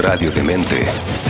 Radio Demente.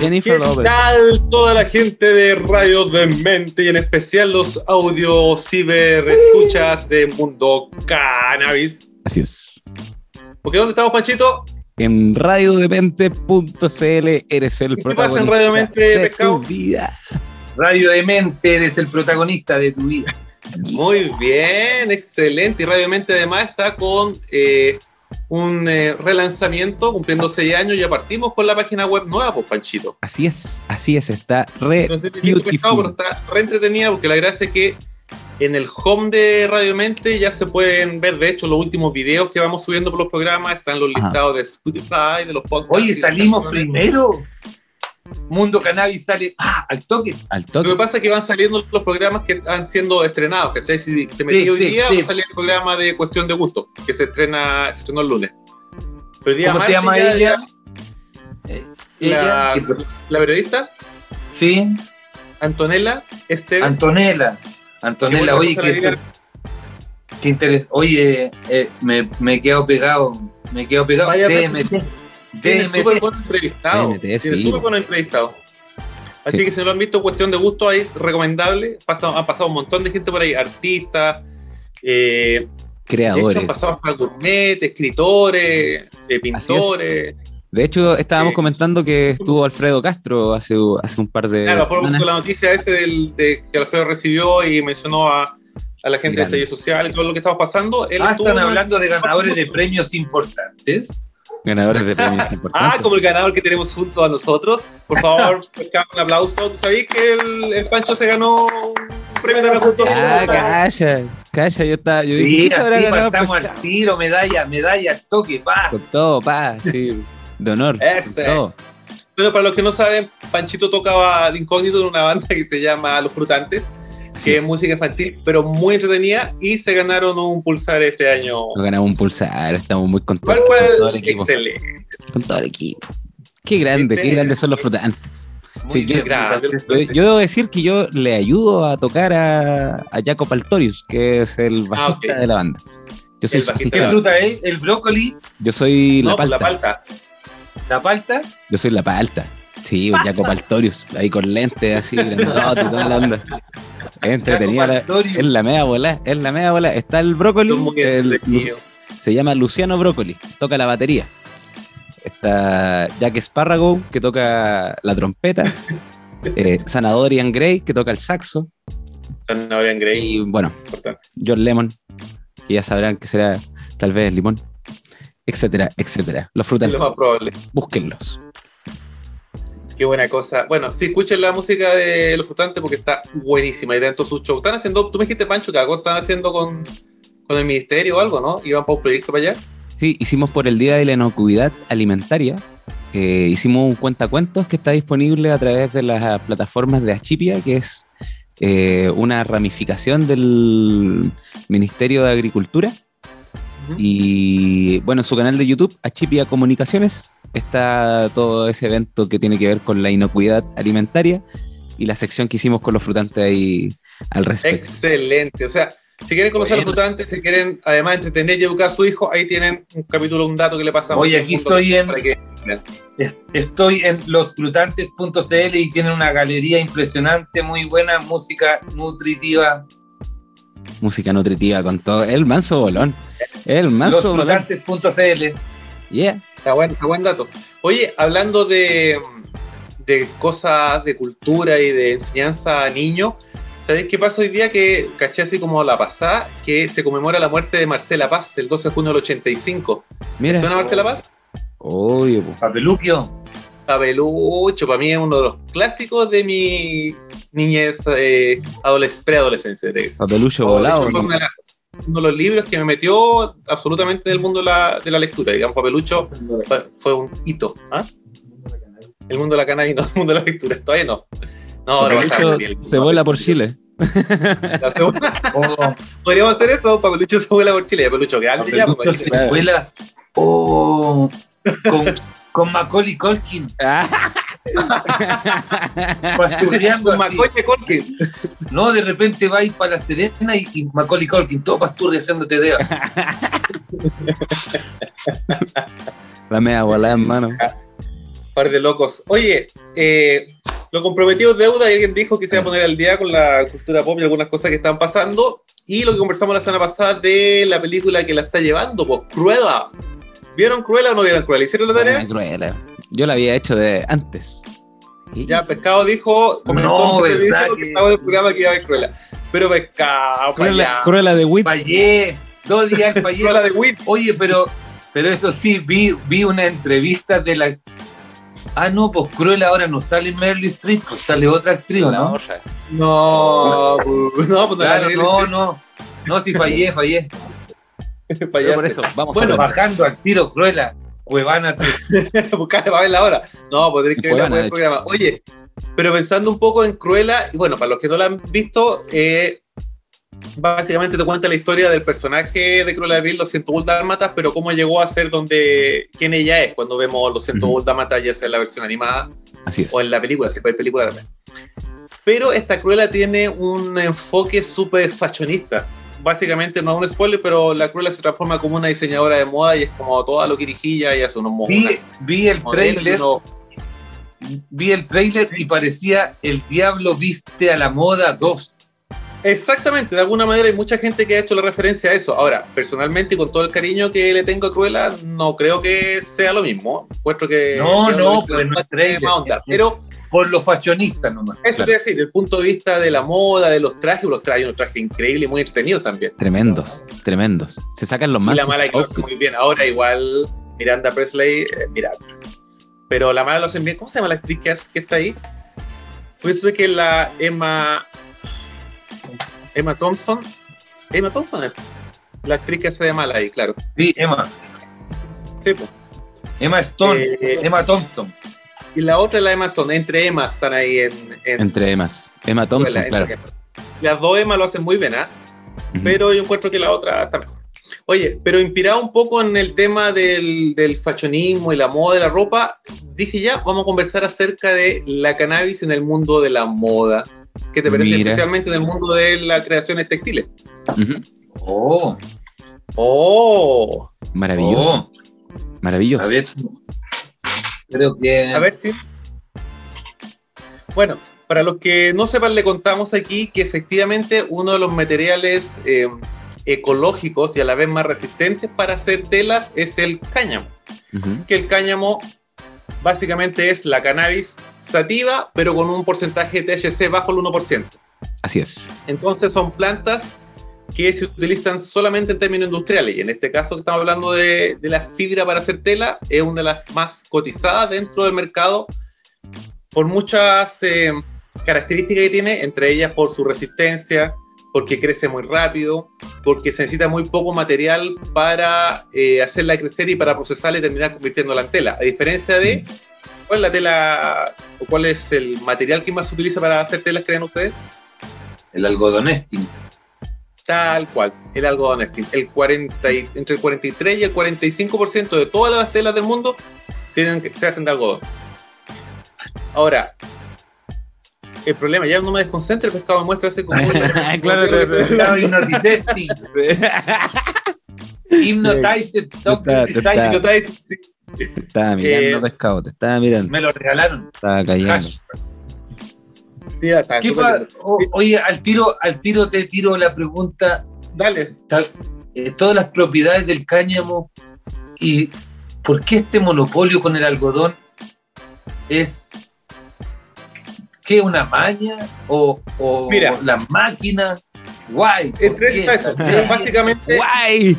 Jennifer ¿Qué tal toda la gente de Radio de Mente y en especial los audio ciber escuchas de Mundo Cannabis? Así es. Porque ¿dónde estamos, Panchito? En radiodemente.cl eres el ¿Qué pasa en protagonista Radio Mente, de Pescado? tu vida. Radio de Mente, eres el protagonista de tu vida. Muy bien, excelente. Y Radio Mente además está con eh, un eh, relanzamiento, cumpliendo seis años. Ya partimos con la página web nueva, pues, Panchito. Así es, así es, está re No sé si viste pescado, pero está re entretenida porque la gracia es que en el home de Radio Mente ya se pueden ver, de hecho, los últimos videos que vamos subiendo por los programas, están los Ajá. listados de Spotify, de los podcasts. Oye, salimos primero. Mundo Cannabis sale ¡pah! al toque. Al Lo que pasa es que van saliendo los programas que están siendo estrenados, ¿cachai? Si te metí Sí, hoy sí, día, sí. va a salir el programa de Cuestión de Gusto, que se estrena, se estrenó el lunes. Pero el día ¿Cómo se martes llama ella? Eh, La, ella, la periodista, sí, Antonella Esteves. Antonella. Antonella, oye, qué, qué interés. Oye, eh, me, me quedo pegado. Me quedo pegado. Vaya. Tiene súper buenos entrevistados. DMT, Tiene súper buenos entrevistados. Así Sí. que si no lo han visto, cuestión de gusto, ahí es recomendable. Pasa, han pasado un montón de gente por ahí, artistas, eh, Creadores. han pasado hasta gourmet, escritores, eh, pintores. De hecho, estábamos Sí. comentando que estuvo Alfredo Castro hace, hace un par de Claro, por la noticia ese del, de que Alfredo recibió y mencionó a, a la gente Grande. de estallido social y todo lo que estamos pasando. Él Ah, estuvo están hablando de ganadores de premios importantes. Ganadores de premios Ah, importantes. como el ganador que tenemos junto a nosotros. Por favor, un aplauso. ¿Tú sabías que el, el Pancho se ganó un premio también junto a Ah, calla, calla, yo estaba. Yo Sí, dije, ¿qué habrá así ganado pescado? al tiro, medalla, medalla, al toque, pa. Con todo, pa, sí, de honor. Ese. todo. Bueno, para los que no saben, Panchito tocaba de incógnito en una banda que se llama Los Frutantes, Así que es. música infantil, pero muy entretenida, y se ganaron un pulsar este año. Nos ganamos un pulsar, estamos muy contentos ¿Cuál con todo el equipo. Excelente. Con todo el equipo. Qué grande, qué grandes son los frutantes. Muy Sí, yo- Yo, debo decir que yo le ayudo a tocar a, a Jacob Altorius, que es el bajista ok. de la banda. Yo soy El su bajista. ¿Qué asistente. fruta es? El brócoli, Yo soy no, la pues palta. la palta. la palta. Yo soy la palta. Sí, Jacob Altorius, ahí con lentes así, grandote y toda la onda. Es entretenida. la-. Es la media bola, es la media bola. Está el brócoli, el- se llama Luciano Brócoli, toca la batería. Está Jack Sparrow, que toca la trompeta. eh, Sanadorian Gray, que toca el saxo. Zanahoria en Grey, Y bueno, importante. John Lemon, que ya sabrán que será tal vez limón, etcétera, etcétera. Los Es frutantes, lo más probable. búsquenlos. Qué buena cosa. Bueno, sí, escuchen la música de Los Frutantes porque está buenísima. Y dentro de su show. Están haciendo, tú me dijiste, Pancho, que algo están haciendo con, con el ministerio o algo, ¿no? Iban para un proyecto para allá. Sí, hicimos por el Día de la Inocuidad Alimentaria. eh, hicimos un cuentacuentos que está disponible a través de las plataformas de Achipia, que es eh, una ramificación del Ministerio de Agricultura. Y bueno, en su canal de YouTube, Achipia Comunicaciones, está todo ese evento que tiene que ver con la inocuidad alimentaria y la sección que hicimos con los frutantes ahí al respecto. Excelente. O sea, si quieren conocer a los frutantes, si quieren además entretener y educar a su hijo, ahí tienen un capítulo, un dato que le pasamos. Oye, aquí estoy en- para que- Es- Estoy en losfrutantes.cl y tienen una galería impresionante, muy buena, música nutritiva. Música nutritiva con todo. El manso bolón. El manso bolón. Losfrutantes.cl. Yeah. Está buen, está buen dato. Oye, hablando de, de cosas de cultura y de enseñanza a niños, ¿sabéis qué pasa hoy día? Que caché así como la pasada, que se conmemora la muerte de Marcela Paz el 12 de junio del 85. ¿Te Mira. suena Marcela Paz? Obvio. Papeluquio. Papelucho, para mí es uno de los clásicos de mi niñez, eh, adolesc- preadolescencia. Papelucho Oh, volado. ¿no? Uno de los libros que me metió absolutamente en el mundo de la, de la lectura. Digamos, Papelucho fue, fue un hito. ¿ah? El mundo de la cannabis, no el mundo de la lectura. Todavía no. No, ahora va a estar Papelucho bien. se vuela por Chile. La segunda- Oh, Podríamos hacer eso, Papelucho se vuela por Chile. Papelucho grande ya. Papelucho pues, se vuela. Oh, con, con Macaulay Culkin. Macoche Colkin. No, de repente va a ir para La Serena y, y Macaulay Culkin, todo pasture haciéndote dedos. La media volada, hermano. Par de locos. Oye, eh, lo comprometido es deuda y alguien dijo que se iba a poner al día con la cultura pop y algunas cosas que están pasando. Y lo que conversamos la semana pasada de la película que la está llevando, pues Cruella. ¿Vieron Cruella o no vieron Cruella? ¿Hicieron la tarea? Ah, cruel. Yo la había hecho de antes. Y- Ya, Pescado dijo, comentó No, dijo que estaba en el programa que iba a ver Cruella. Pero Pescado, Cruella, de Whip. Fallé, dos días fallé. Cruella de Whip. Oye, pero, pero eso sí, vi, vi una entrevista de la. Ah, no, pues Cruella ahora no sale Meryl Streep, pues sale otra actriz, ¿no? No, pues, no, pues no Claro, no, no. No, sí fallé, fallé. Para Por eso, vamos Bueno, a. Bajando al tiro, Cruella. Cuevana 3. buscarle para verla ahora. No, pues tenés que de el programa. Oye, pero pensando un poco en Cruella, y bueno, para los que no la han visto, eh, básicamente te cuenta la historia del personaje de Cruella de Vil, los 101 dálmatas, pero cómo llegó a ser donde, quién ella es cuando vemos los 101 Ujú. dálmatas, ya sea en la versión animada Así es. o en la película, si fue película también. Pero esta Cruella tiene un enfoque súper fashionista. Básicamente, no es un spoiler, pero la Cruella se transforma como una diseñadora de moda y es como toda lo quirijilla y hace unos Vi, vi el trailer, vi el trailer y parecía El Diablo Viste a la Moda 2. Exactamente, de alguna manera hay mucha gente que ha hecho la referencia a eso. Ahora, personalmente y con todo el cariño que le tengo a Cruella, no creo que sea lo mismo. Encuentro que No, no, pero el tiene trailer. Pero Por lo fashionista nomás. eso Claro. te voy a decir, desde el punto de vista de la moda, de los trajes, los trajes, unos trajes increíbles y muy entretenidos también. Tremendos, tremendos. Se sacan los Y más. la mala que muy bien. Ahora igual Miranda Presley, eh, Miranda. Pero la mala lo hacen bien. ¿Cómo se llama la actriz que, está ahí? Pues eso de que la Emma. Emma Thompson. Emma Thompson es la actriz que hace de mala ahí, claro. Sí, Emma. Sí, pues. Emma Stone. Eh, Emma Thompson. Y la otra es la Emma Stone. Entre Emma están ahí en. en Entre Emmas. Emma Thompson, claro. Emma. Las dos Emma lo hacen muy bien, ¿ah? Ujú. pero yo encuentro que la otra está mejor. Oye, pero inspirado un poco en el tema del, del fashionismo y la moda de la ropa, dije ya, vamos a conversar acerca de la cannabis en el mundo de la moda. ¿Qué te parece? Mira. Especialmente en el mundo de las creaciones textiles. Oh, Oh, Maravilloso, oh. maravilloso. A ver. Creo que. a ver si. Bueno, para los que no sepan, le contamos aquí que efectivamente uno de los materiales eh, ecológicos y a la vez más resistentes para hacer telas es el cáñamo. Que el cáñamo básicamente es la cannabis sativa, pero con un porcentaje de THC bajo el 1%. Así es. Entonces son plantas que se utilizan solamente en términos industriales. Y en este caso que estamos hablando de, de la fibra para hacer tela, es una de las más cotizadas dentro del mercado por muchas eh, características que tiene, entre ellas por su resistencia, porque crece muy rápido, porque se necesita muy poco material para eh, hacerla crecer y para procesarla y terminar convirtiéndola en tela. A diferencia de, ¿cuál es la tela o cuál es el material que más se utiliza para hacer telas, creen ustedes? El algodonesting. Tal cual, el algodón Estin. El 40 y- entre el 43 y el 45% de todas las telas del mundo tienen que, se hacen de algodón. Ahora, el problema, ya no me desconcentre, el pescado muestra hace como... Claro, claro, está- Design. Te estaba mirando, Eh, pescado, te estaba mirando. Me lo regalaron. Estaba cayendo. Hash. Sí, está ¿Qué súper pa- lindo. o- oye, al tiro, al tiro te tiro la pregunta. Dale. tal- eh, todas las propiedades del cáñamo y por qué este monopolio con el algodón es ¿qué? ¿Una maña? ¿O, o Mira. las máquinas? Guay. está eso. Básicamente, ¡Guay!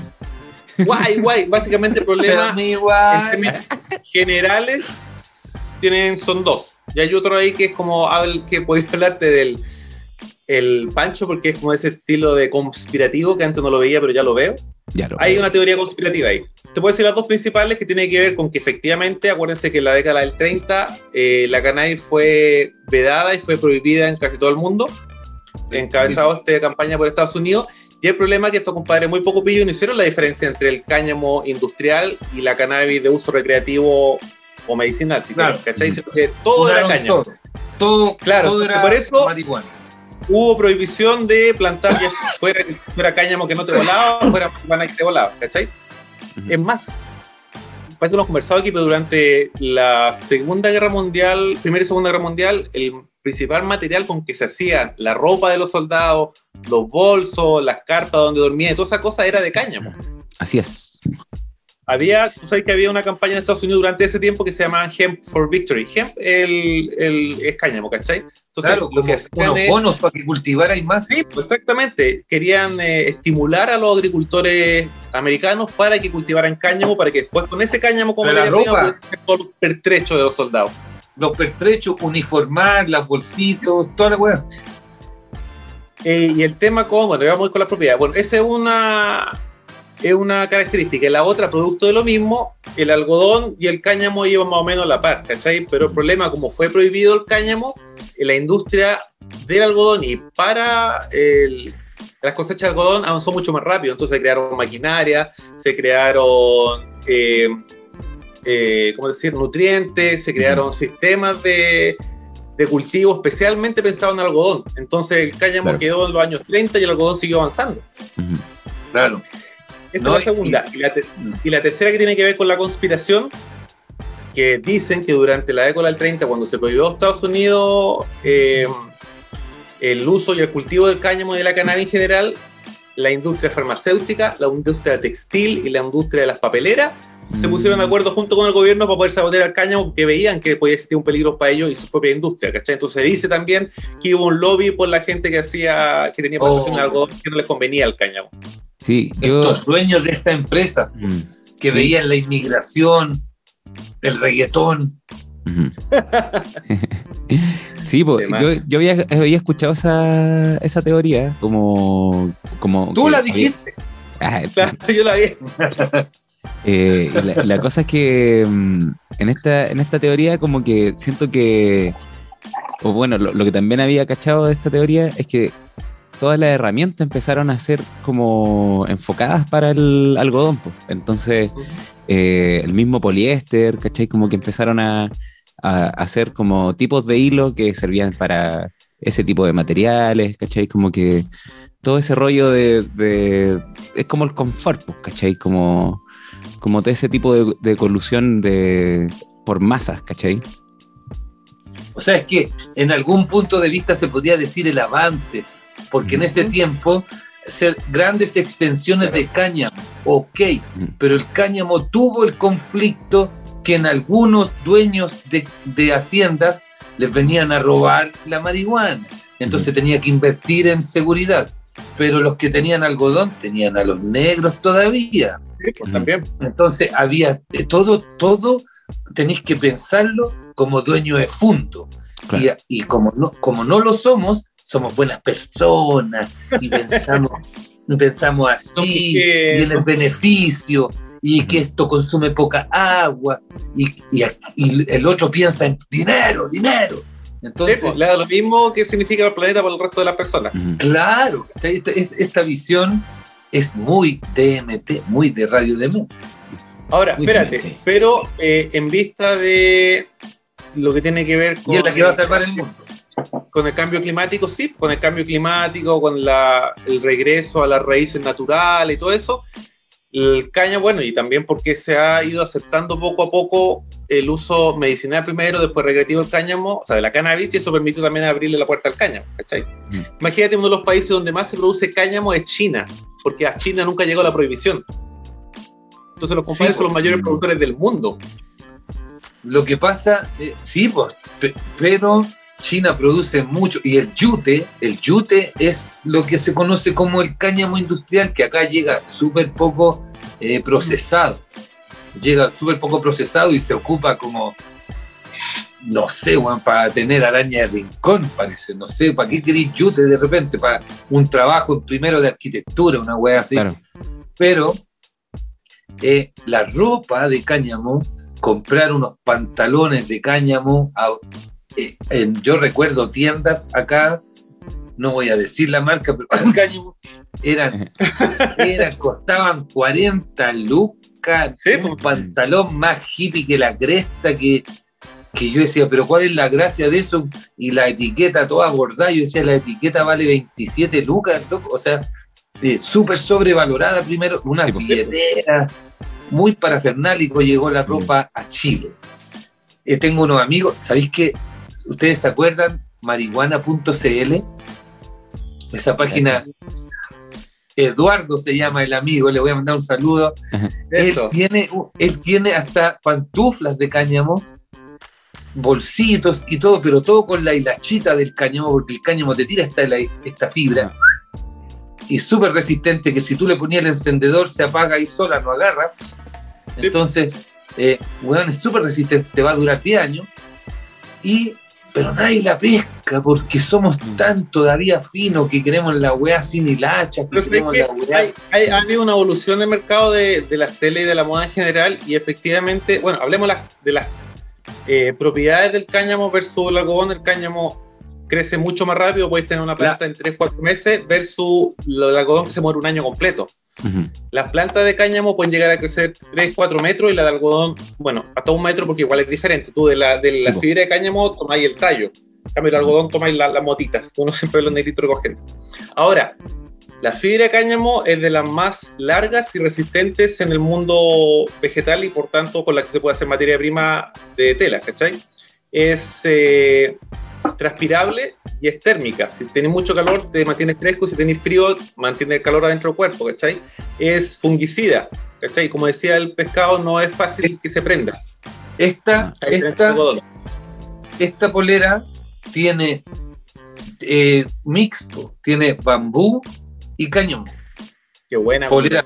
guay, guay. Básicamente el problema en guay. términos generales tienen, son dos. Y hay otro ahí que es como que podéis hablarte del el Pancho, porque es como ese estilo de conspirativo que antes no lo veía, pero ya lo veo. Ya lo hay veo. una teoría conspirativa ahí. Te puedo decir las dos principales que tienen que ver con que efectivamente, acuérdense que en la década del 30 eh, la cannabis fue vedada y fue prohibida en casi todo el mundo, encabezado esta campaña por Estados Unidos. Y el problema es que estos compadres muy poco pillos no hicieron la diferencia entre el cáñamo industrial y la cannabis de uso recreativo o medicinal, si Claro. quieres, ¿cachai? Todo era Unaron cáñamo. Todo, todo, Claro, todo era por eso- marihuana. hubo prohibición de plantar ya fuera, fuera cáñamo que no te volaba, fuera marihuana que te volaba, ¿cachai? Es más, parece que hemos conversado aquí, pero durante la Segunda Guerra Mundial, Primera y Segunda Guerra Mundial, el principal material con que se hacía la ropa de los soldados, los bolsos, las cartas donde dormían, y toda esa cosa era de cáñamo. Así es. Había, tú sabes que había una campaña en Estados Unidos durante ese tiempo que se llamaba Hemp for Victory. Hemp el, el, es cáñamo, ¿cachai? Entonces, Claro, lo que hacían es- bonos para que cultivarais más. Sí, pues exactamente. Querían eh, estimular a los agricultores americanos para que cultivaran cáñamo, para que después con ese cáñamo como la ropa. pudieran hacer todo el pertrecho de los soldados. Los pertrechos, uniformar, las bolsitos, toda la weá. Eh, y el tema con, bueno, vamos a ir con las propiedades. Bueno, esa es una, es una característica. Y la otra, producto de lo mismo, el algodón y el cáñamo iban más o menos a la par, ¿cachai? Pero el problema, como fue prohibido el cáñamo, en la industria del algodón y para el- las cosechas de algodón avanzó mucho más rápido. Entonces se crearon maquinaria, se crearon, eh, eh, ¿cómo decir?, nutrientes, se crearon sistemas de, de cultivo especialmente pensados en algodón. Entonces el cáñamo Claro. quedó en los años 30 y el algodón siguió avanzando. Claro. Esa No, es la segunda. Y, la te- y la tercera que tiene que ver con la conspiración, que dicen que durante la década del 30, cuando se prohibió en Estados Unidos eh, el uso y el cultivo del cáñamo y de la cannabis en general, la industria farmacéutica, la industria textil y la industria de las papeleras se pusieron de acuerdo junto con el gobierno para poder sabotear al cáñamo porque veían que podía existir un peligro para ellos y su propia industria, ¿cachai? Entonces se dice también que hubo un lobby por la gente que hacía, que tenía plantaciones de Oh. algodón que no les convenía el cáñamo. Sí, yo. Estos dueños de esta empresa Mm, que sí. veían la inmigración, el reggaetón. Sí, pues, De yo, yo había, había escuchado esa, esa teoría como... como Tú la había- dijiste. Ah, Claro, yo la vi. Eh, y la, la cosa es que mm, en esta, en esta teoría como que siento que, o bueno, lo, lo que también había cachado de esta teoría es que todas las herramientas empezaron a ser como enfocadas para el algodón. pues. Entonces, eh, el mismo poliéster, ¿cachai? Como que empezaron a, a hacer como tipos de hilo que servían para ese tipo de materiales, ¿cachai? Como que todo ese rollo de... de- es como el confort, pues, ¿cachai? Como, como todo ese tipo de, de colusión de, por masas, ¿cachai? O sea, es que en algún punto de vista se podía decir el avance, porque en ese tiempo hacer grandes extensiones de cáñamo, ok, pero el cáñamo tuvo el conflicto que en algunos dueños de, de haciendas les venían a robar la marihuana, entonces tenía que invertir en seguridad, pero los que tenían algodón tenían a los negros todavía, pues, también. entonces había de todo, todo tenéis que pensarlo como dueño de fondo. Claro. Y, y como, no, como no lo somos, somos buenas personas y pensamos, pensamos así, y el beneficio, y que esto consume poca agua, y, y- y el otro piensa en dinero, dinero. Sí, Entonces, pues, le da lo mismo que significa el planeta para el resto de las personas. Claro, esta, esta visión es muy DMT, muy de radio DMT. Ahora, Muy espérate, pero eh, en vista de lo que tiene que ver con, Y es la que va a salvar el mundo. con el cambio climático, sí, con el cambio climático, con la, el regreso a las raíces naturales y todo eso, el caña, bueno, y también porque se ha ido aceptando poco a poco el uso medicinal primero, después recreativo del cáñamo, o sea, de la cannabis, y eso permite también abrirle la puerta al cáñamo, ¿cachai? Imagínate, uno de los países donde más se produce cáñamo es China, porque a China nunca llegó la prohibición. Entonces los compadres Sí, son los mayores mm. productores del mundo. Lo que pasa, eh, sí, pues, pe- pero China produce mucho y el yute, el yute es lo que se conoce como el cáñamo industrial, que acá llega súper poco eh, procesado. Llega súper poco procesado y se ocupa como no sé, weón, para tener araña de rincón, parece. No sé, ¿para qué queréis yute de repente? Para un trabajo primero de arquitectura, una wea así. Claro. Pero eh, la ropa de cáñamo, comprar unos pantalones de cáñamo, a- eh, en- yo recuerdo tiendas acá, no voy a decir la marca, pero eran, eran, costaban 40 lucas, Sí, un pues. pantalón más hippie que la cresta, que, que yo decía, pero ¿cuál es la gracia de eso? Y la etiqueta toda bordada, yo decía, la etiqueta vale 27 lucas, loco, o sea, eh, súper sobrevalorada primero, una Sí, pues. billetera, muy parafernálico llegó la ropa a Chile. Eh, tengo unos amigos, ¿sabéis que ustedes se acuerdan? marihuana.cl, esa página, Eduardo se llama el amigo, le voy a mandar un saludo. Él tiene, él tiene hasta pantuflas de cáñamo, bolsitos y todo, pero todo con la hilachita del cáñamo, porque el cáñamo te tira esta, esta fibra. Y súper resistente, que si tú le ponías el encendedor se apaga ahí sola, no agarras. Entonces, eh, weón, es súper resistente, te va a durar 10 años. Y, pero nadie la pesca, porque somos tan todavía finos que queremos la weá sin hilachas, que Pero ¿sabes queremos la weá. hay, hay- ha habido una evolución del mercado de, de las tele y de la moda en general y efectivamente, bueno, hablemos las- de las eh, propiedades del cáñamo versus el algodón. El cáñamo crece mucho más rápido, puedes tener una planta en 3-4 meses versus lo del algodón que se muere un año completo. Ujú. Las plantas de cáñamo pueden llegar a crecer 3-4 metros y la de algodón, bueno, hasta un metro porque igual es diferente. Tú de la, de la Sí, fibra de cáñamo tomáis el tallo. En cambio, el algodón tomáis la- las motitas. Uno siempre los negritos recogiendo. Ahora, la fibra de cáñamo es de las más largas y resistentes en el mundo vegetal y por tanto con la que se puede hacer materia prima de tela, ¿cachai? Es eh, transpirable y es térmica. Si tenés mucho calor, te mantienes fresco. Si tenés frío, mantiene el calor adentro del cuerpo, ¿cachai? Es fungicida, ¿cachai? Como decía el pescado, no es fácil que se prenda. Esta, esta, esta polera tiene eh, mixto, tiene bambú y cáñamo. Qué buena polera.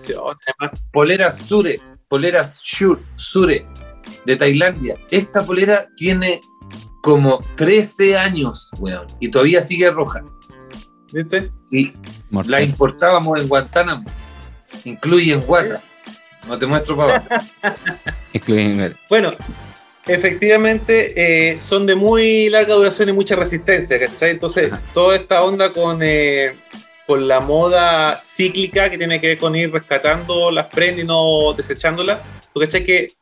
Polera Sure, polera Shur- Sure de Tailandia. Esta polera tiene como 13 años, weón, y todavía sigue roja. ¿Viste? Y Mortal. la importábamos en Guantánamo, incluye en Guata. No te muestro para abajo. Excluyen- Bueno, efectivamente eh, son de muy larga duración y mucha resistencia, ¿cachai? Entonces, Ajá. toda esta onda con, eh, con la moda cíclica que tiene que ver con ir rescatando las prendas y no desechándolas, porque ¿cachai? Que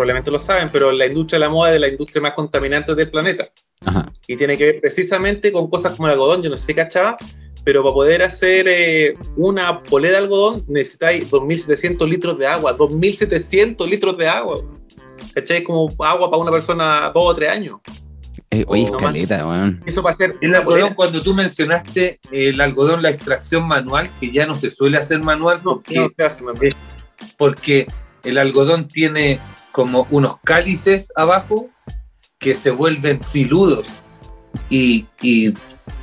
probablemente lo saben, pero la industria de la moda es de las industrias más contaminantes del planeta. Ajá. Y tiene que ver precisamente con cosas como el algodón, yo no sé si cachaba, pero para poder hacer eh, una polera de algodón necesitáis 2.700 litros de agua, 2.700 litros de agua. ¿Cachai? Como agua para una persona dos o tres años. Eh, oye, escaleta, weón. Eso para hacer El algodón, polera. cuando tú mencionaste el algodón, la extracción manual, que ya no se suele hacer manual porque, No, se hace, porque el algodón tiene como unos cálices abajo que se vuelven filudos y, y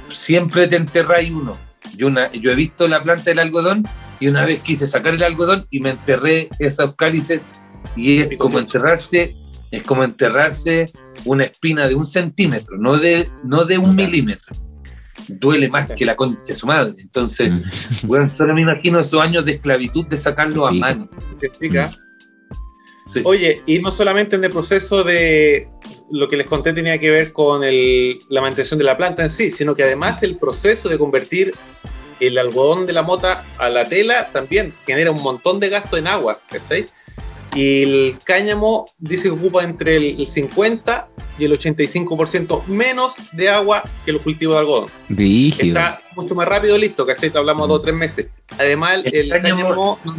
siempre te enterráis uno. Yo, una, yo he visto la planta del algodón y una vez quise sacar el algodón y me enterré esos cálices y es como enterrarse, es como enterrarse una espina de un centímetro, no de, no de un milímetro. Duele más que la concha de su madre. Entonces, Mm. bueno, solo me imagino esos años de esclavitud de sacarlo a mano. Se explica. Sí. Oye, y no solamente en el proceso de lo que les conté tenía que ver con el- la mantención de la planta en sí, sino que además el proceso de convertir el algodón de la mota a la tela también genera un montón de gasto en agua, ¿cachai? Y el cáñamo dice que ocupa entre el, el 50 y el 85% menos de agua que los cultivos de algodón. Rígido. Está mucho más rápido listo, ¿cachai? Te hablamos Mm. dos o tres meses. Además, el, El cáñamo- cáñamo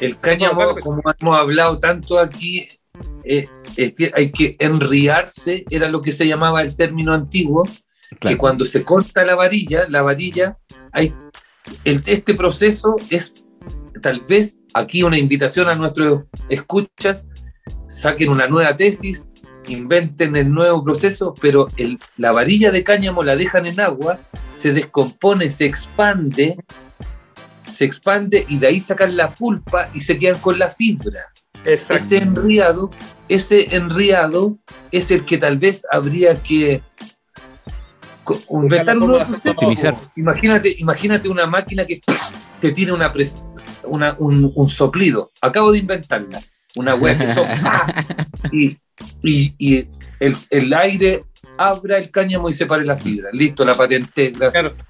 El cáñamo, No, como hemos hablado tanto aquí, eh, es que hay que enriarse, era lo que se llamaba el término antiguo, que cuando se corta la varilla, la varilla, hay, el- este proceso es tal vez aquí una invitación a nuestros escuchas, saquen una nueva tesis, inventen el nuevo proceso, pero el- la varilla de cáñamo la dejan en agua, se descompone, se expande, se expande y de ahí sacan la pulpa y se quedan con la fibra. Exacto. ese enriado, ese enriado es el que tal vez habría que inventar un. Imagínate, imagínate una máquina que te tiene una, pres- una- un, un soplido. Acabo de inventarla. Una web que sopla y, y, y el, el aire abra el cáñamo y separe la fibra. Listo, la patenté. Gracias.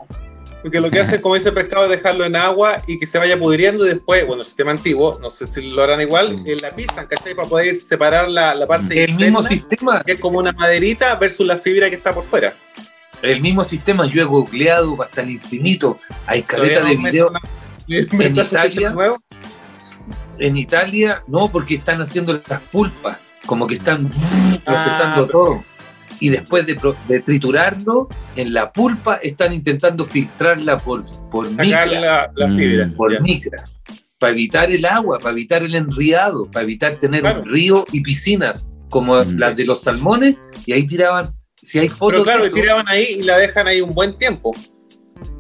Porque lo que hacen como ese pescado es dejarlo en agua y que se vaya pudriendo y después, bueno, el sistema antiguo, no sé si lo harán igual, eh, la pisan, ¿cachai? Para poder separar la, la parte El mismo sistema, que es como una maderita versus la fibra que está por fuera. el mismo sistema, yo he googleado hasta el infinito. Hay caleta de no me- me- Italia? nuevo. En Italia, no, porque están haciendo las pulpas, como que están procesando Ah, todo. Y después de, triturarlo, en la pulpa están intentando filtrarla por, por micra. la, la Mm. fibra. Por ya. micra. Para evitar el agua, para evitar el enriado, para evitar tener Claro. un río y piscinas como Mm. las de los salmones. Y ahí tiraban, si hay fotos Pero claro, de y eso, tiraban ahí y la dejan ahí un buen tiempo.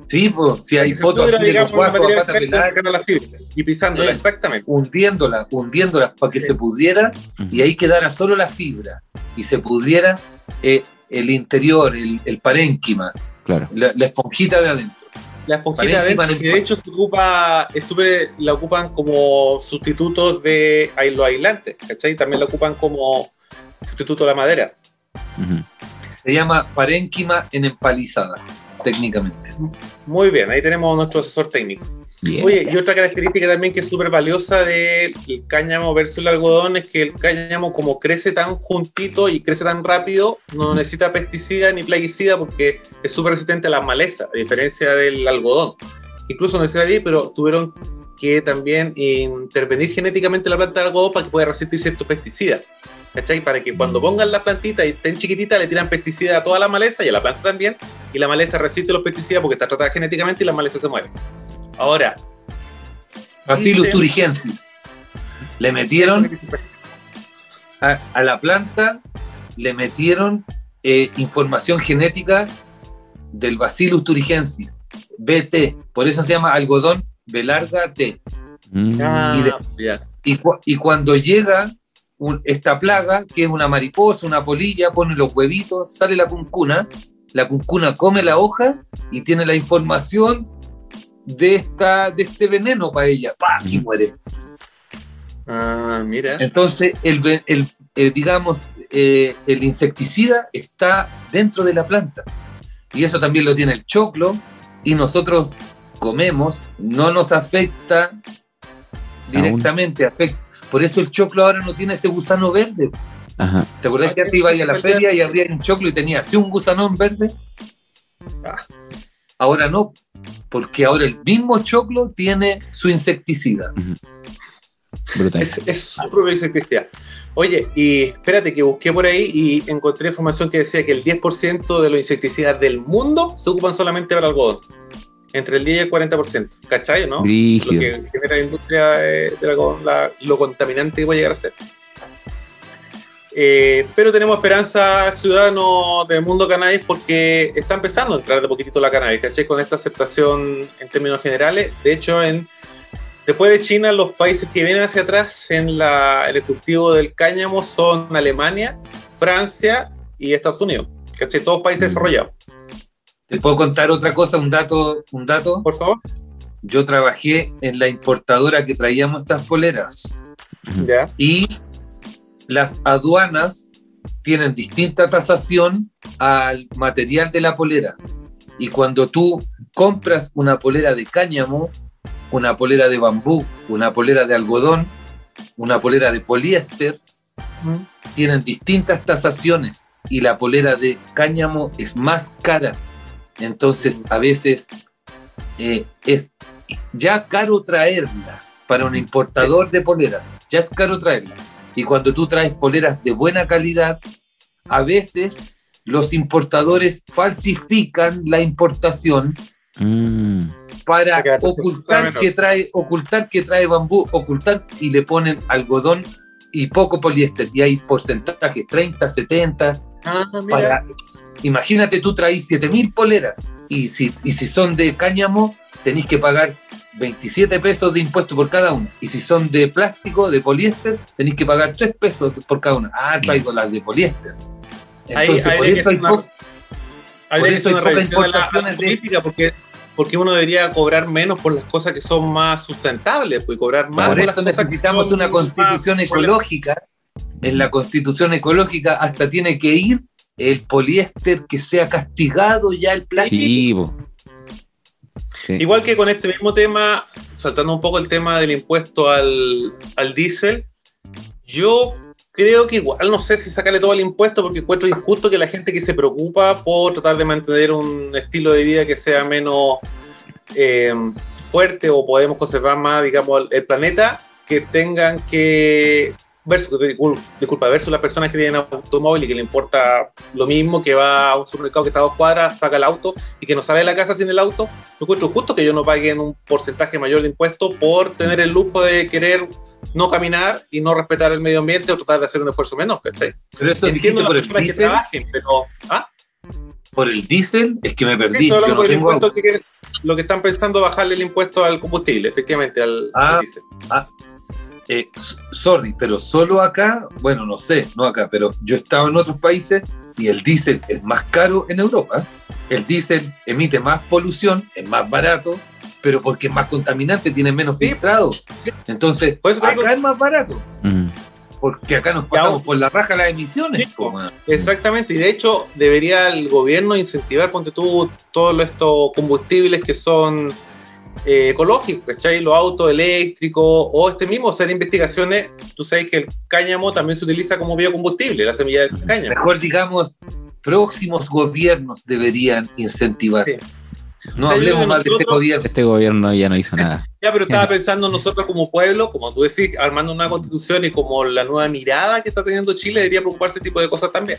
sí, pues, si hay fotos así de los digamos, la a fibra y pisándola, Eh. exactamente. hundiéndolas, hundiéndolas para que Sí. se pudriera Ujú. y ahí quedara solo la fibra y se pudriera eh, el interior, el, el parénquima, Claro. la, la esponjita de adentro. La esponjita Parece adentro, que de hecho se ocupa, es súper, la ocupan como sustituto de ahí los aislantes, ¿cachai? También la ocupan como sustituto de la madera. Se llama parénquima en empalizada, técnicamente. Muy bien, ahí tenemos a nuestro asesor técnico. Oye, y otra característica también que es súper valiosa del cáñamo versus el algodón es que el cáñamo como crece tan juntito y crece tan rápido, no necesita pesticida ni plaguicida porque es súper resistente a las malezas, a diferencia del algodón. Incluso no ahí, pero tuvieron que también intervenir genéticamente la planta de algodón para que pueda resistir ciertos pesticidas. ¿Cachai? Para que cuando pongan la plantita y estén chiquititas, le tiran pesticida a toda la maleza y a la planta también, y la maleza resiste los pesticidas porque está tratada genéticamente y la maleza se muere. Ahora, Bacillus turigensis. Le metieron a, a la planta, le metieron eh, información genética del Bacillus turigensis, BT, por eso se llama algodón B larga T. Mm. Ah, Y de- ya. Y, cu- y cuando llega un- esta plaga, que es una mariposa, una polilla, pone los huevitos, sale la cuncuna, la cuncuna come la hoja y tiene la información de, esta, de este veneno para ella, ¡pah! y muere. Ah, mira. Entonces, el, el- el, digamos, eh, el insecticida está dentro de la planta. Y eso también lo tiene el choclo. Y nosotros comemos, no nos afecta directamente. afecta. Por eso el choclo ahora no tiene ese gusano verde. Ajá. ¿Te acordás que antes iba a la feria y abría un choclo y tenía así un gusanón verde? Ah. Ahora no, porque ahora el mismo choclo tiene su insecticida. Brutal. Es, es su propia insecticida. Oye, y espérate que busqué por ahí y encontré información que decía que el 10% de los insecticidas del mundo se ocupan solamente para algodón. Entre el 10 y el 40%. ¿Cachai, no? Lo que genera la industria eh, del algodón, la- lo contaminante que puede llegar a ser. Eh, pero tenemos esperanza, ciudadanos del mundo cannabis, porque está empezando a entrar de poquitito la cannabis, ¿cachai? Con esta aceptación en términos generales. De hecho, en, después de China, los países que vienen hacia atrás en, la, en el cultivo del cáñamo son Alemania, Francia y Estados Unidos. ¿Cachai? Todos países Mm. desarrollados. ¿Te puedo contar otra cosa, un dato? Un dato? Por favor. Yo trabajé en la importadora que traíamos estas poleras. Ya. y las aduanas tienen distinta tasación al material de la polera. Y cuando tú compras una polera de cáñamo, una polera de bambú, una polera de algodón, una polera de poliéster, tienen distintas tasaciones y la polera de cáñamo es más cara. Entonces, a veces eh, es ya caro traerla para un importador de poleras, ya es caro traerla. Y cuando tú traes poleras de buena calidad, a veces los importadores falsifican la importación Mm. para ocultar que trae ocultar que trae bambú, ocultar y le ponen algodón y poco poliéster. Y hay porcentajes 30, 70 Ah, para imagínate tú traes 7000 poleras y si y si son de cáñamo tenéis que pagar 27 pesos de impuesto por cada uno. Y si son de plástico, de poliéster, tenéis que pagar 3 pesos por cada una. Ah, traigo las de poliéster. Entonces, ahí por hay que una- Por eso hay una pocas revisión a la- a la importaciones de- política, porque, porque uno debería cobrar menos por las cosas que son más sustentables, pues cobrar más Por por las eso cosas que necesitamos una constitución ecológica. En la constitución ecológica hasta tiene que ir el poliéster que sea castigado ya el plástico. Sí. Igual que con este mismo tema, saltando un poco el tema del impuesto al, al diésel, yo creo que igual no sé si sacarle todo el impuesto porque encuentro injusto que la gente que se preocupa por tratar de mantener un estilo de vida que sea menos eh, fuerte o podemos conservar más, digamos, el planeta, que tengan que versus, discul- disculpa, versus las personas que tienen automóvil y que le importa lo mismo, que va a un supermercado que está a dos cuadras, saca el auto y que no sale de la casa sin el auto, yo encuentro justo que ellos no paguen un porcentaje mayor de impuestos por tener el lujo de querer no caminar y no respetar el medio ambiente o tratar de hacer un esfuerzo menos, ¿cachai? Pero eso Entiendo por el personas que trabajen, pero... ¿ah? Por el diésel es que me Sí, perdí. hablando Yo no tengo que lo que están pensando bajarle el impuesto al combustible, efectivamente, al, Ah. al diésel. Eh, sorry, pero solo acá, bueno, no sé, no acá, pero yo he estado en otros países y el diésel es más caro en Europa. El diésel emite más polución, es más barato, pero porque es más contaminante, tiene menos Sí, filtrado. sí. Entonces, Por eso te acá digo- es más barato, Mm. porque acá nos pasamos por la raja las emisiones. Sí. Exactamente, y de hecho debería el gobierno incentivar, ponte tú, todos estos combustibles que son eh, ecológicos, ¿cachai? Los autos eléctricos o este mismo, hacer investigaciones. Tú sabes que el cáñamo también se utiliza como biocombustible, la semilla del cáñamo. Mejor digamos, próximos gobiernos deberían incentivar. Sí. No O sea, hablemos más de este gobierno. Este gobierno ya no hizo nada. Ya, pero estaba pensando nosotros como pueblo, como tú decís, armando una constitución y como la nueva mirada que está teniendo Chile, debería preocuparse ese tipo de cosas también.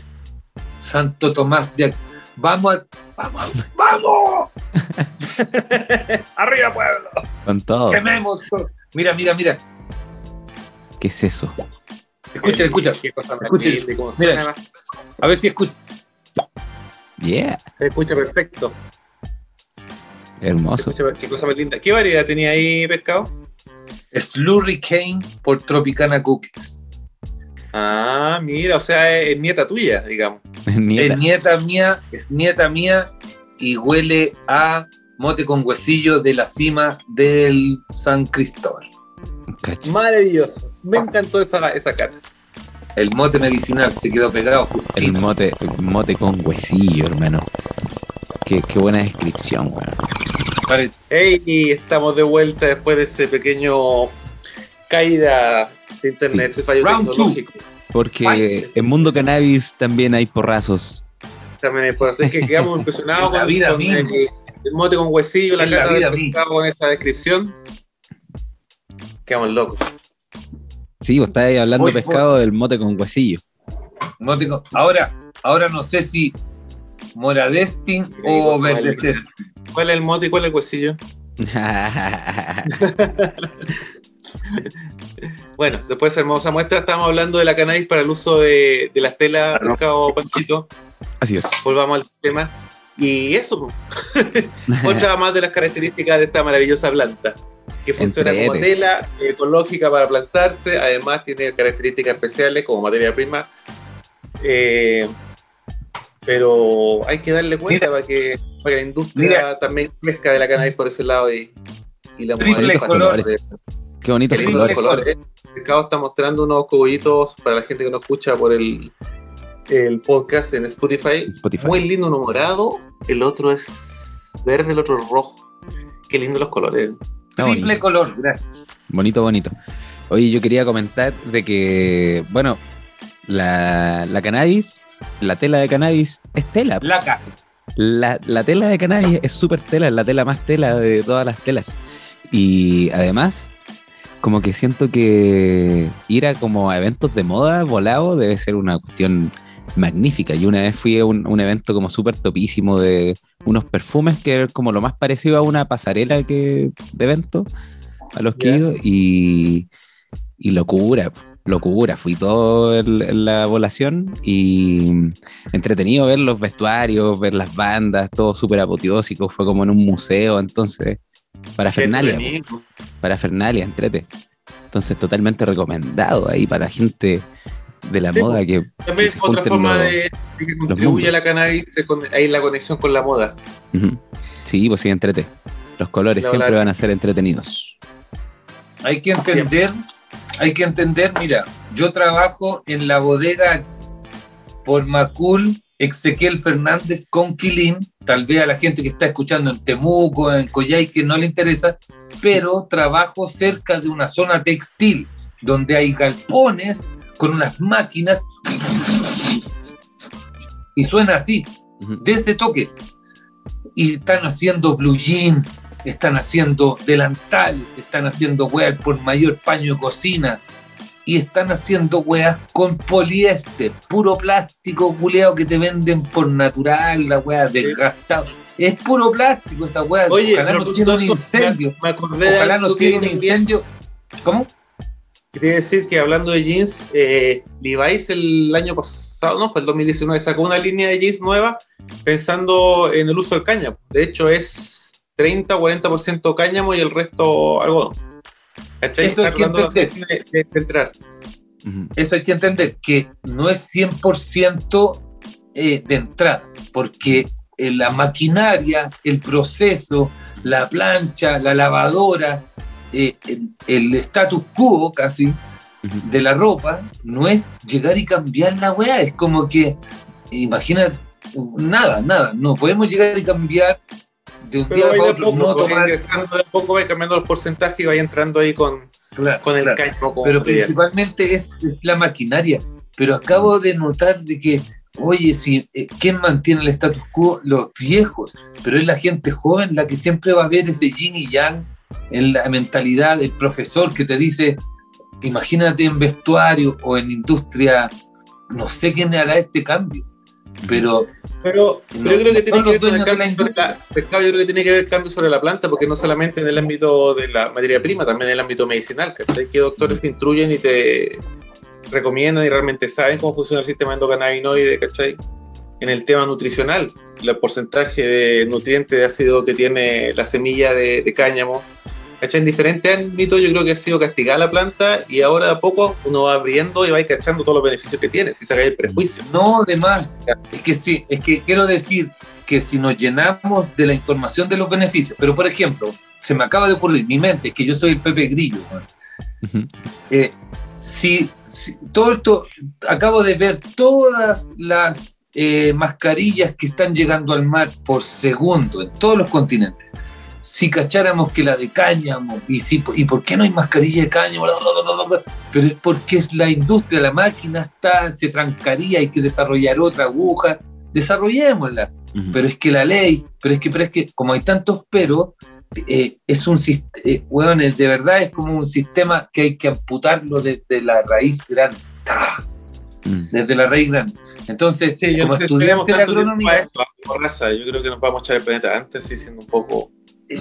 Santo Tomás de Vamos a. Vamos, vamos, ¡Arriba, pueblo! Con todo. quememos. Mira, mira, mira. ¿Qué es eso? Escucha, escucha. Escucha, mira. A ver si escucha. Yeah. Se escucha perfecto. Hermoso. escucha- qué cosa más linda. ¿Qué variedad tenía ahí, pescado? Slurricane por Tropicana Cookies. Ah, mira, o sea, es, es nieta tuya, digamos. Nieta. Es nieta mía, es nieta mía y huele a mote con huesillo de la cima del San Cristóbal. Cacho. Maravilloso. Me encantó esa, esa cata. El mote medicinal se quedó pegado El justito. mote, el mote con huesillo, hermano. Qué, qué buena descripción, weón. Pare- Hey, estamos de vuelta después de ese pequeño caída de internet, ese fallo Round tecnológico. Porque Ay. en Mundo Cannabis también hay porrazos. También es por así que quedamos impresionados con, vida con misma. el, el mote con huesillo, la la cata del pescado con esta descripción. Quedamos locos. Sí, vos estáis hablando Voy, pescado del mote con huesillo. mote con- Ahora, ahora no sé si Moradestin o Verdecest. ¿Cuál es el mote y cuál es el huesillo? Bueno, después de esa hermosa muestra estábamos hablando de la cannabis para el uso de, de las telas, Claro. panchito. Así es. Volvamos al tema. Y eso, otra más de las características de esta maravillosa planta, que funciona como tela ecológica para plantarse, además tiene características especiales como materia prima. Eh, pero hay que darle cuenta Mira. para que, para que la industria Mira. también crezca de la cannabis por ese lado y, y la Triple. Qué lindo colores. los colores. El mercado está mostrando unos cogollitos para la gente que no escucha por el, el podcast en Spotify. Spotify. Muy lindo, uno morado, el otro es verde, el otro es rojo. Qué lindo los colores. Está Triple bonito. color, gracias. Bonito, bonito. Oye, yo quería comentar de que, bueno, la, la cannabis, la tela de cannabis es tela. Laca. La, la tela de cannabis es súper tela, es la tela más tela de todas las telas. Y además, como que siento que ir a como a eventos de moda volado debe ser una cuestión magnífica. Y una vez fui a un, un evento como súper topísimo de unos perfumes que era como lo más parecido a una pasarela que de evento a los que he ido y, y locura, locura. Fui todo en la volación y entretenido ver los vestuarios, ver las bandas, todo súper apoteósico. Fue como en un museo, entonces Para Fernalia. Para Fernalia, entrete. Entonces, totalmente recomendado ahí para gente de la Sí, moda que, También que otra junten forma los- de, de que contribuye a la cannabis, ahí la conexión con la moda. Sí, pues sí, entrete. Los colores La siempre van a ser entretenidos. Hay que entender, hay que entender, mira, yo trabajo en la bodega por Macul, Ezequiel Fernández con Quilín, tal vez a la gente que está escuchando en Temuco, en Coyhaique no le interesa, pero trabajo cerca de una zona textil donde hay galpones con unas máquinas y suena así, de ese toque. Y están haciendo blue jeans, están haciendo delantales, están haciendo weas por mayor paño de cocina y están haciendo weas con poliéster, puro plástico culeado que te venden por natural, la wea desgastado. Es puro plástico esa wea. Oye, Ojalá no tiene un incendio. Me, acordé Ojalá no tiene un incendio. ¿Cómo? Quería decir que hablando de jeans, eh, Levi's el año pasado, no, fue el 2019, sacó una línea de jeans nueva pensando en el uso del cáñamo. De hecho, es 30 o 40% cáñamo y el resto algodón. ¿Cachai? Eso hay que de, entender. de- de entrar. Ujú. eso hay que entender, que no es 100% eh, de entrada, porque eh, la maquinaria, el proceso, la plancha, la lavadora, eh, el, el status quo casi de la ropa, no es llegar y cambiar la weá, es como que, imagina, nada, nada, no podemos llegar y cambiar de un día Pero vaya para otro, poco, no tomar... ingresando de a poco, vaya cambiando los porcentajes y vaya entrando ahí con, Claro, con el claro. como pero material. principalmente es, es la maquinaria. Pero acabo de notar de que, oye, si, eh, ¿quién mantiene el status quo? Los viejos, pero es la gente joven la que siempre va a ver ese yin y yang en la mentalidad del profesor que te dice, imagínate en vestuario o en industria, no sé quién hará este cambio, pero Pero, No, pero yo creo que tiene que ver con el cambio sobre la, yo creo que tiene que ver el cambio sobre la planta, porque no solamente en el ámbito de la materia prima, también en el ámbito medicinal, ¿cachai? Que doctores te instruyen y te recomiendan y realmente saben cómo funciona el sistema endocannabinoide, ¿cachai? En el tema nutricional, el porcentaje de nutrientes de ácido que tiene la semilla de, de cáñamo, ¿cachai? En diferentes ámbitos yo creo que ha sido castigada la planta y ahora de a poco uno va abriendo y va cachando todos los beneficios que tiene, si saca el prejuicio. No, además, es que sí, es que quiero decir que si nos llenamos de la información de los beneficios, pero por ejemplo, se me acaba de ocurrir mi mente, que yo soy el Pepe Grillo. Eh, si, si- todo esto, acabo de ver todas las eh, mascarillas que están llegando al mar por segundo en todos los continentes. Si cacháramos que la de cáñamo, y, si, y por qué no hay mascarilla de cáñamo, Bla, bla, bla, bla, bla. pero es porque es la industria, la máquina está, se trancaría, hay que desarrollar otra aguja, desarrollémosla pero es que la ley, pero es que, pero es que como hay tantos pero, eh, es un sistema, de verdad es como un sistema que hay que amputarlo desde la raíz grande, ¡Ah! Mm. desde la raíz grande. Entonces, Sí, como estudiante de agronomía, esto, como raza. Yo creo que nos vamos a echar el planeta antes, sí, siendo un poco.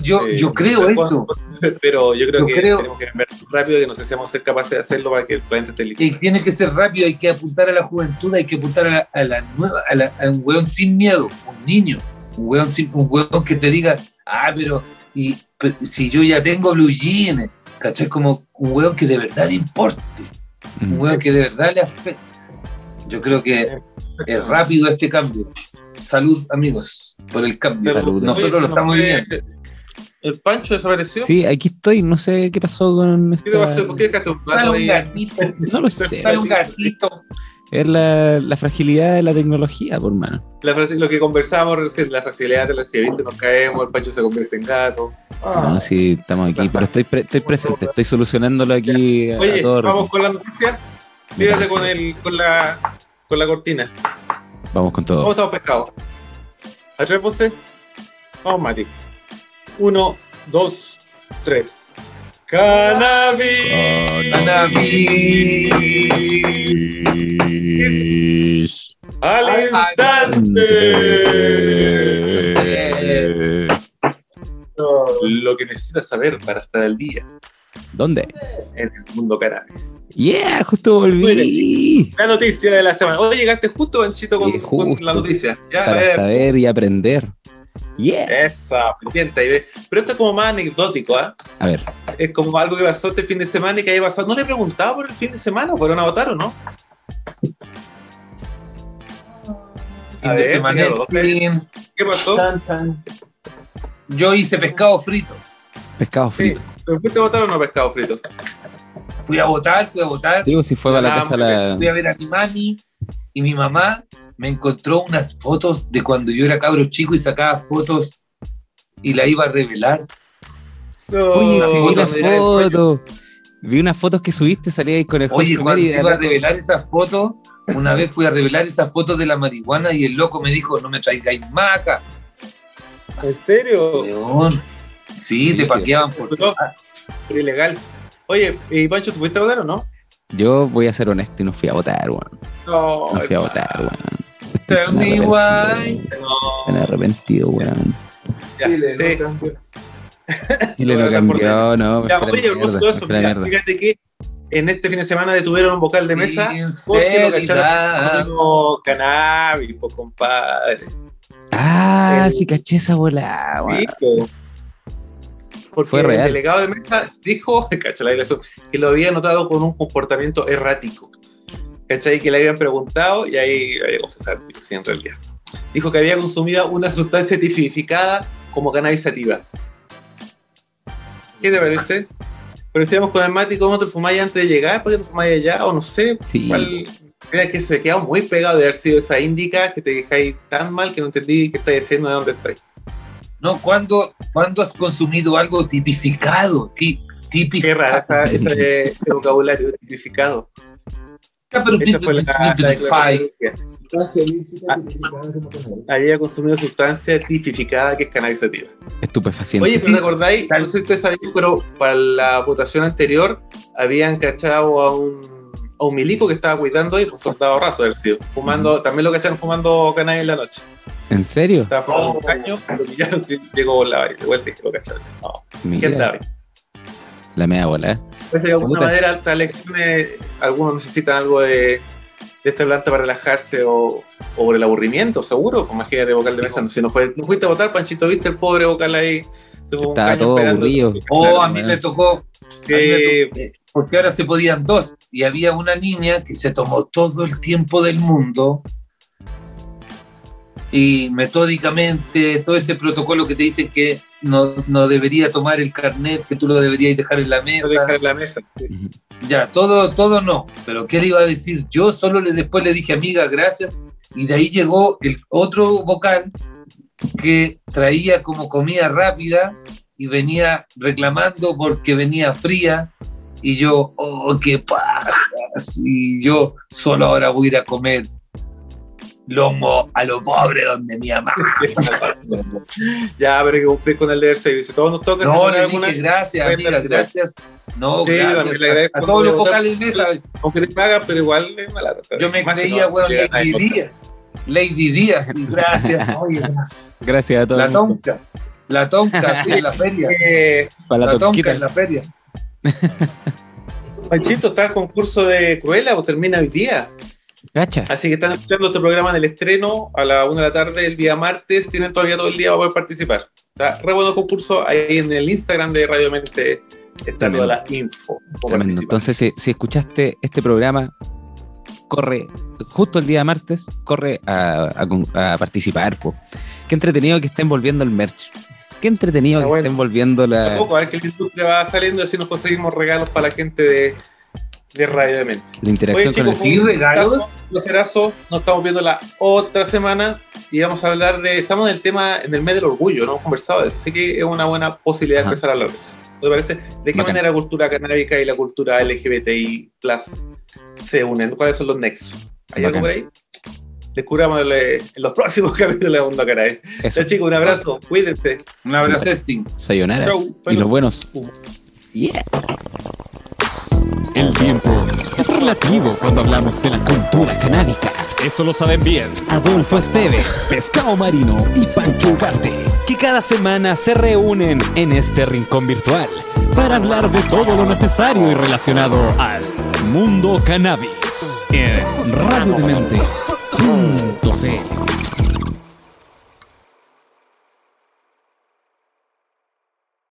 Yo, eh, yo creo eso. Pero yo creo Yo que creo- tenemos que ver rápido que no sé si vamos a ser capaces de hacerlo para que el planeta esté listo. Y tiene que ser rápido, hay que apuntar a la juventud, hay que apuntar a la, a la nueva, a, la- a un weón sin miedo, un niño, un weón, sin- un weón que te diga, ah, pero y, si yo ya tengo blue jeans, ¿cachai? Como un weón que de verdad le importe, un Mm. weón que de verdad le afecte. Yo creo que es rápido este cambio. Salud, amigos, por el cambio. Salud. Nosotros Oye, lo estamos ¿no fue- viviendo. ¿El Pancho desapareció? Sí, aquí estoy, no sé qué pasó con ¿Qué te pasó? esta... ¿Por qué dejaste un ahí? No lo sé. un gatito. Es la, la fragilidad de la tecnología, por mano. La lo que conversábamos recién, la facilidad de la que viste, nos caemos, el Pancho se convierte en gato. No, sí, estamos aquí, pero estoy, pre- estoy presente, estoy solucionándolo aquí a, Oye, todo vamos con la noticia. Tírate con, el, con, la, con la cortina. Vamos con ¿Cómo todo. estamos pescados? ¿A tres voces? Vamos, Mati. Uno, dos, tres. Cannabis. Cannabis. Al instante. Lo que necesitas saber para estar al día ¿Dónde? en el mundo cannabis. Yeah, justo volví. La noticia de la semana. Hoy llegaste justo, Panchito, con, la noticia. Ya, Para saber y aprender. Yeah. Esa, pendiente. Pero esto es como más anecdótico, ¿ah? A ver, Es como algo que pasó este fin de semana y que haya pasado. No le he preguntado por el fin de semana, ¿fueron a votar o no? Fin A de ver, semana este, ¿Qué pasó? chan, chan. Yo hice pescado frito. pescado Sí. frito. ¿Pero fuiste a votar o no pescado frito? Fui a votar, fui a votar. Digo, si fue para la casa la. Fui a ver a mi mami y mi mamá me encontró unas fotos de cuando yo era cabro chico y sacaba fotos y la iba a revelar. No, Oye, sí, vi foto la donde era el cuello. foto. Vi unas fotos que subiste, salía ahí con el Oye, cuando iba a revelar esas fotos, una vez fui a revelar esas fotos de la marihuana y el loco me dijo, no me traigáis maca. ¿En serio? Sí, Sí, te paqueaban por. Pero ilegal. Oye, ¿y Pancho, ¿tú fuiste a votar o no? Yo voy a ser honesto y no fui a votar, weón. No, No fui a votar, weón. Tell me why. arrepentido, weón. Ya, sí. Chile no cambió, no. me Ya, oye, eso, mira, fíjate que en este fin de semana detuvieron un vocal de mesa porque lo cacharon como cannabis, pues, compadre. Ah, El- sí caché esa bola, weón. Po. Porque Fue real. el delegado de mesa dijo, cacha la que lo había notado con un comportamiento errático. ¿Cachai? Que le habían preguntado y ahí había que confesar, sí, en realidad. Dijo que había consumido una sustancia tipificada como cannabis sativa. ¿Qué te parece? Pero decíamos con el Mati, ¿cómo te fumáis antes de llegar? ¿Por qué te fumáis allá? O no sé. Sí. ¿Cuál? Era que se quedó muy pegado de haber sido esa índica que te dejáis tan mal que no entendí qué estáis diciendo de dónde estáis. No, ¿cuándo, cuándo has consumido algo tipificado? Ti- típico. Qué esa- ese, ese vocabulario tipificado. Pero Esa fue la, Ah. cannabis. Había consumido sustancia tipificada que es cannabis sativa. Estupefaciente. Oye, pero recordáis, no sé si ustedes sabían, pero para la votación anterior habían cachado a un, a un milico que estaba cuidando ahí, un soldado raso del sido, fumando, también lo cacharon fumando cannabis en la noche. ¿En serio? Estaba fumando Oh. un caño, lo pillaron, sí, llegó la de vuelta y que lo cacharon. No, ¿qué andaba ahí? La media bola. ¿eh? Parece que de alguna manera estas elecciones, algunos necesitan algo de, de esta planta para relajarse o, o por el aburrimiento, seguro. Pues Imagínate, vocal de mesa. Si no, fue, no fuiste a votar, Panchito, viste el pobre vocal ahí. Estaba todo esperando. aburrido. Oh, Claro, a mí me tocó. me Eh, tocó, eh, porque ahora se podían dos. Y había una niña que se tomó todo el tiempo del mundo y metódicamente todo ese protocolo que te dicen que no, no debería tomar el carnet, que tú lo deberías dejar en la no mesa. dejar en la mesa. sí. Ya, todo, todo no. Pero ¿qué le iba a decir? Yo solo le, después le dije, amiga, gracias. Y de ahí llegó el otro vocal que traía como comida rápida y venía reclamando porque venía fría. Y yo, oh, qué pajas. Y yo solo ahora voy a ir a comer lomo a lo pobre donde mi mamá. ya, pero que cumplir con el deber ser. Dice, todos nos toca. No, le alguna- dije gracias, amiga, gracias. No, Sí, gracias. A, a todos los vocales de mesa. Aunque te pagan, pero igual es mala. Yo me creía, weón, nadie Lady. Díaz. Lady Díaz, sí, gracias. Oye, Gracias a todos. la tonca. La tonca, sí, en la feria. Eh, Para la, La tonca en la feria. Panchito, está el concurso de Cruella, pues termina hoy día. Cacha. Así que están escuchando este programa en el estreno a la 1 de la tarde el día martes. Tienen todavía todo el día para poder participar. Está re bueno el concurso. Ahí en el Instagram de Radio Mente está toda la info. Entonces, si, si escuchaste este programa, corre justo el día martes, corre a, a con- a participar. Po. Qué entretenido que estén volviendo el merch. Qué entretenido Ah, que bueno. estén volviendo la. Tampoco, a ver que la industria va saliendo y así nos conseguimos regalos para la gente de, de Radio de Mente. La interacción Oye, con chicos, el Sí, un regalos. placerazo. Nos estamos viendo la otra semana y vamos a hablar de. Estamos en el tema, en el mes del orgullo, no hemos conversado de eso. Así que es una buena posibilidad de empezar a hablar de eso. ¿No ¿Te parece? ¿De qué Bacán. manera la cultura canábica y la cultura LGBTI plus se unen? ¿Cuáles son los nexos? ¿Hay algo Bacán. por ahí? Descubramos en los próximos capítulos de Mundo Caray. Eso. Ya chicos, un abrazo, cuídense. Un abrazo, Sting. Sayonara. Chau. Y los buenos. Yeah. El tiempo es relativo cuando hablamos de la cultura canábica. Eso lo saben bien Adolfo Esteves, Pescado Marino y Pancho Ugarte, que cada semana se reúnen en este rincón virtual para hablar de todo lo necesario y relacionado al mundo cannabis en radiodemente.cl.